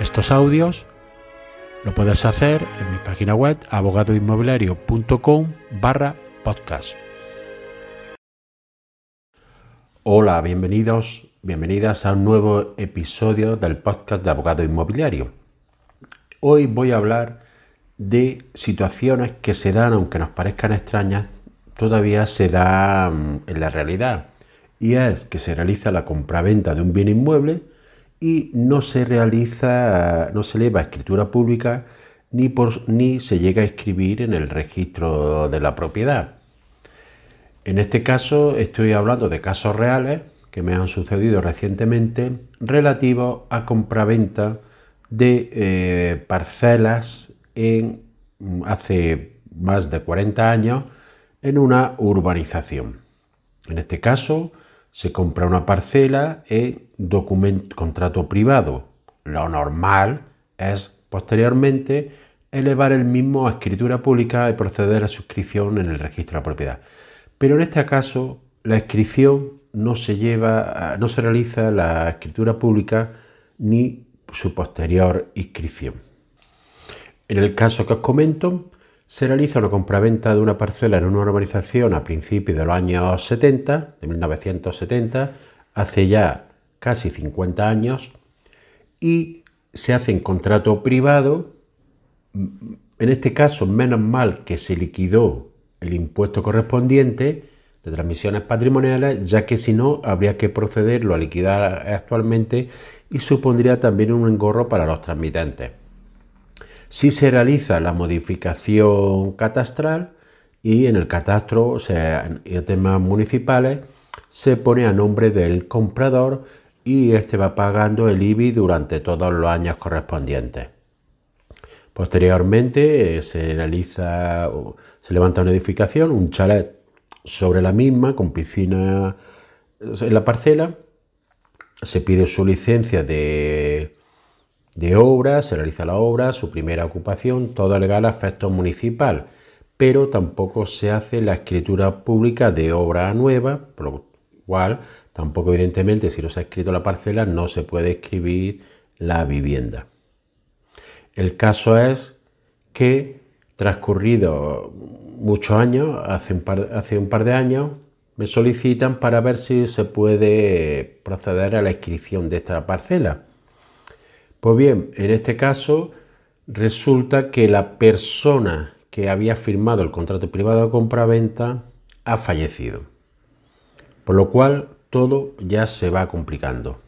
estos audios, lo puedes hacer en mi página web abogadoinmobiliario.com barra podcast. Hola, bienvenidos, bienvenidas a un nuevo episodio del podcast de Abogado Inmobiliario. Hoy voy a hablar de situaciones que se dan, aunque nos parezcan extrañas, todavía se dan en la realidad. Y es que se realiza la compraventa de un bien inmueble y no se realiza, no se eleva a escritura pública ni, por, ni se llega a escribir en el registro de la propiedad. En este caso estoy hablando de casos reales que me han sucedido recientemente relativos a compraventa de eh, parcelas en hace más de 40 años en una urbanización. En este caso, se compra una parcela en documento, contrato privado. Lo normal es posteriormente elevar el mismo a escritura pública y proceder a suscripción en el registro de propiedad. Pero en este caso, la inscripción no se lleva, no se realiza la escritura pública ni su posterior inscripción. En el caso que os comento, se realiza una compraventa de una parcela en una urbanización a principios de los años 70, de 1970, hace ya casi 50 años, y se hace en contrato privado. En este caso, menos mal que se liquidó el impuesto correspondiente de transmisiones patrimoniales, ya que si no, habría que procederlo a liquidar actualmente y supondría también un engorro para los transmitentes si se realiza la modificación catastral y en el catastro, o sea, en temas municipales, se pone a nombre del comprador y este va pagando el IBI durante todos los años correspondientes. Posteriormente eh, se realiza, se levanta una edificación, un chalet sobre la misma con piscina en la parcela, se pide su licencia de de obra, se realiza la obra, su primera ocupación, todo legal a municipal, pero tampoco se hace la escritura pública de obra nueva, por lo cual tampoco evidentemente si no se ha escrito la parcela no se puede escribir la vivienda. El caso es que transcurrido muchos años, hace un par, hace un par de años, me solicitan para ver si se puede proceder a la inscripción de esta parcela pues bien, en este caso resulta que la persona que había firmado el contrato privado de compra-venta ha fallecido. Por lo cual todo ya se va complicando.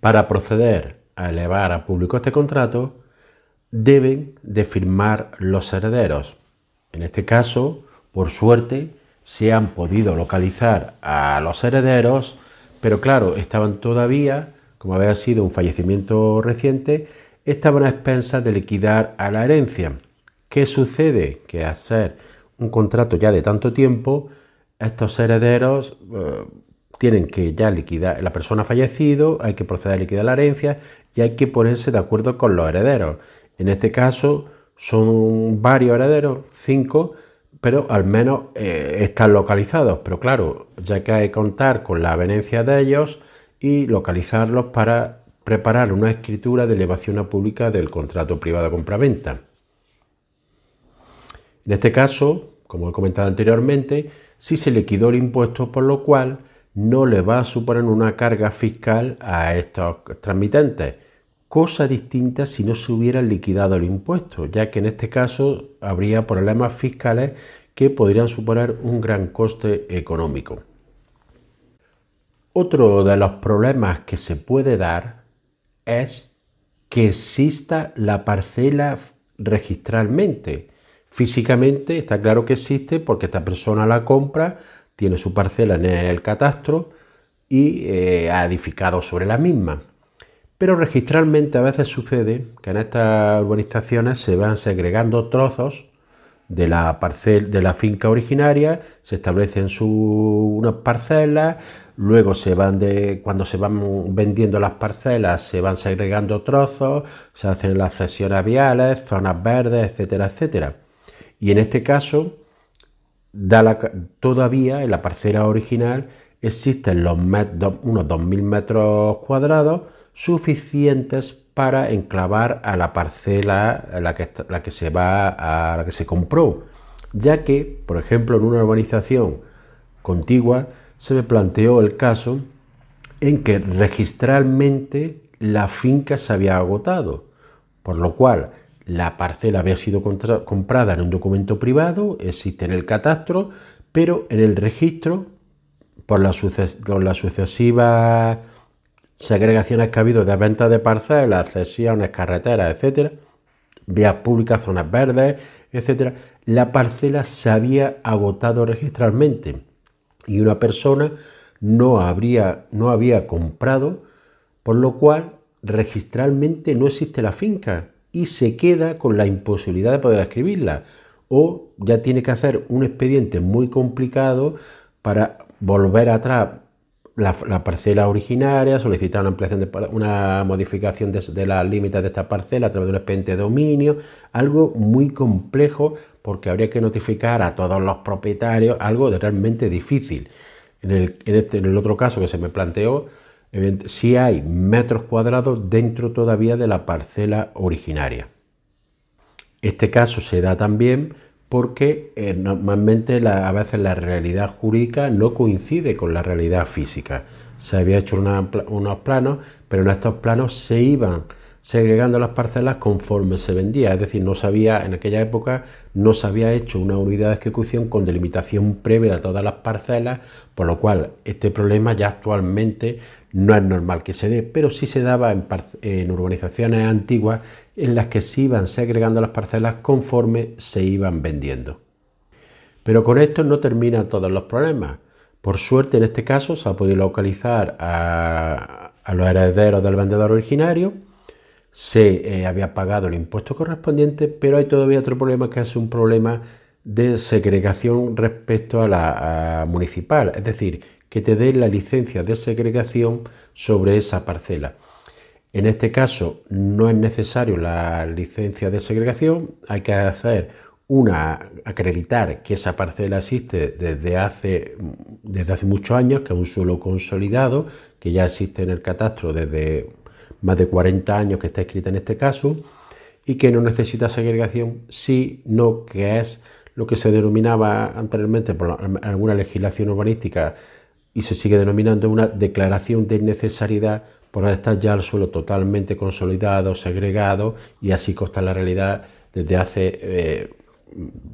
Para proceder a elevar a público este contrato, deben de firmar los herederos. En este caso, por suerte, se han podido localizar a los herederos, pero claro, estaban todavía como había sido un fallecimiento reciente, estaban a expensas de liquidar a la herencia. ¿Qué sucede? Que al ser un contrato ya de tanto tiempo, estos herederos eh, tienen que ya liquidar, la persona ha fallecido, hay que proceder a liquidar la herencia y hay que ponerse de acuerdo con los herederos. En este caso son varios herederos, cinco, pero al menos eh, están localizados. Pero claro, ya que hay que contar con la venencia de ellos, y localizarlos para preparar una escritura de elevación a pública del contrato privado compraventa. En este caso, como he comentado anteriormente, si se liquidó el impuesto, por lo cual no le va a suponer una carga fiscal a estos transmitentes, cosa distinta si no se hubiera liquidado el impuesto, ya que en este caso habría problemas fiscales que podrían suponer un gran coste económico. Otro de los problemas que se puede dar es que exista la parcela registralmente. Físicamente está claro que existe porque esta persona la compra, tiene su parcela en el catastro y eh, ha edificado sobre la misma. Pero registralmente a veces sucede que en estas urbanizaciones se van segregando trozos de la, de la finca originaria, se establecen unas parcelas, luego se van de, cuando se van vendiendo las parcelas, se van segregando trozos, se hacen las cesiones viales, zonas verdes, etcétera, etcétera. Y en este caso, da todavía en la parcela original existen los unos 2.000 metros cuadrados suficientes para enclavar a la parcela la que, la que se va a la que se compró, ya que, por ejemplo, en una urbanización contigua se me planteó el caso en que registralmente la finca se había agotado, por lo cual la parcela había sido comprada en un documento privado, existe en el catastro, pero en el registro, por la, por la sucesiva segregaciones que ha habido de venta de parcelas, cesiones, carreteras, etcétera, vías públicas, zonas verdes, etcétera, la parcela se había agotado registralmente y una persona no, habría, no había comprado, por lo cual registralmente no existe la finca y se queda con la imposibilidad de poder escribirla. O ya tiene que hacer un expediente muy complicado para volver atrás la, parcela originaria, solicitar una ampliación de, una modificación de, las límites de esta parcela a través de un expediente de dominio, algo muy complejo porque habría que notificar a todos los propietarios, algo realmente difícil. Este, en el otro caso que se me planteó, si hay metros cuadrados dentro todavía de la parcela originaria. Este caso se da también porque eh, normalmente a veces la realidad jurídica no coincide con la realidad física. Se había hecho unos planos, pero en estos planos se iban segregando las parcelas conforme se vendía, es decir, no en aquella época no se había hecho una unidad de ejecución con delimitación previa de todas las parcelas, por lo cual este problema ya actualmente no es normal que se dé, pero sí se daba en, urbanizaciones antiguas en las que se iban segregando las parcelas conforme se iban vendiendo. Pero con esto no terminan todos los problemas. Por suerte en este caso se ha podido localizar a, los herederos del vendedor originario, se eh, había pagado el impuesto correspondiente, pero hay todavía otro problema que es un problema de segregación respecto a la municipal, es decir, que te dé la licencia de segregación sobre esa parcela. En este caso no es necesario la licencia de segregación, hay que hacer una acreditar que esa parcela existe desde hace, desde hace muchos años, que es un suelo consolidado, que ya existe en el catastro desde más de 40 años que está escrita en este caso y que no necesita segregación, sino que es lo que se denominaba anteriormente por alguna legislación urbanística y se sigue denominando una declaración de necesidad por estar ya el suelo totalmente consolidado, segregado y así consta la realidad desde hace eh,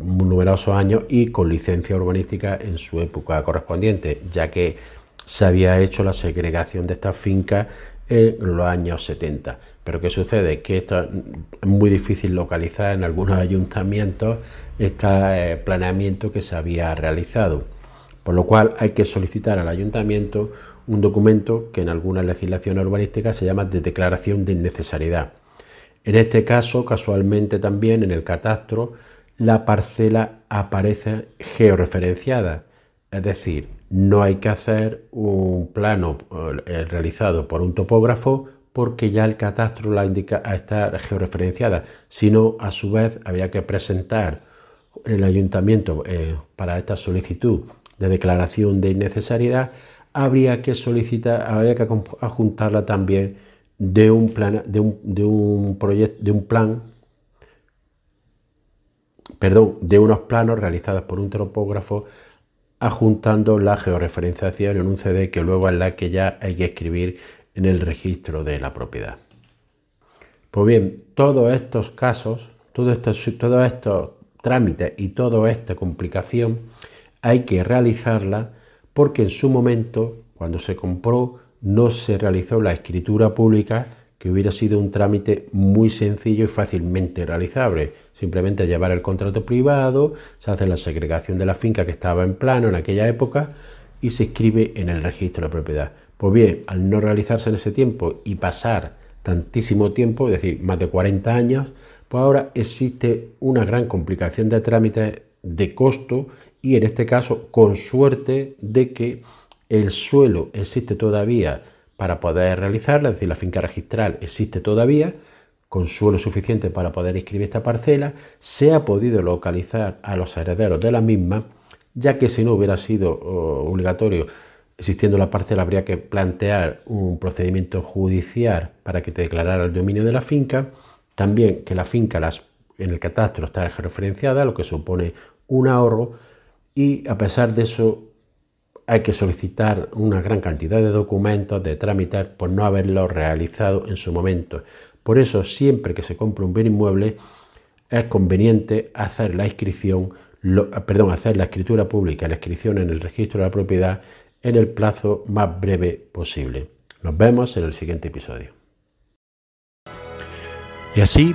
numerosos años y con licencia urbanística en su época correspondiente, ya que se había hecho la segregación de estas fincas en los años 70. Pero ¿qué sucede? Que esto es muy difícil localizar en algunos ayuntamientos este eh, planeamiento que se había realizado. Por lo cual hay que solicitar al ayuntamiento un documento que en algunas legislaciones urbanísticas se llama de declaración de innecesariedad. En este caso, casualmente también en el catastro, la parcela aparece georreferenciada, es decir, no hay que hacer un plano eh, realizado por un topógrafo porque ya el catastro la indica a estar georreferenciada, sino a su vez había que presentar en el ayuntamiento eh, para esta solicitud de declaración de innecesariedad, habría que solicitar, habría que adjuntarla también de un plan, de un, de un proyecto, de un plan, perdón, de unos planos realizados por un topógrafo adjuntando la georreferenciación en un CD que luego es la que ya hay que escribir en el registro de la propiedad. Pues bien, todos estos casos, todos estos, todos estos trámites y toda esta complicación hay que realizarla porque en su momento, cuando se compró, no se realizó la escritura pública que hubiera sido un trámite muy sencillo y fácilmente realizable. Simplemente llevar el contrato privado, se hace la segregación de la finca que estaba en plano en aquella época y se escribe en el registro de propiedad. Pues bien, al no realizarse en ese tiempo y pasar tantísimo tiempo, es decir, más de 40 años, pues ahora existe una gran complicación de trámites de costo y en este caso con suerte de que el suelo existe todavía para poder realizarla, es decir, la finca registral existe todavía, con suelo suficiente para poder inscribir esta parcela, se ha podido localizar a los herederos de la misma, ya que si no hubiera sido obligatorio existiendo la parcela habría que plantear un procedimiento judicial para que te declarara el dominio de la finca, también que la finca en el catastro está referenciada, lo que supone un ahorro, y a pesar de eso hay que solicitar una gran cantidad de documentos, de trámites, por no haberlo realizado en su momento. Por eso, siempre que se compra un bien inmueble, es conveniente hacer la inscripción, perdón, hacer la escritura pública, la inscripción en el registro de la propiedad en el plazo más breve posible. Nos vemos en el siguiente episodio. Y así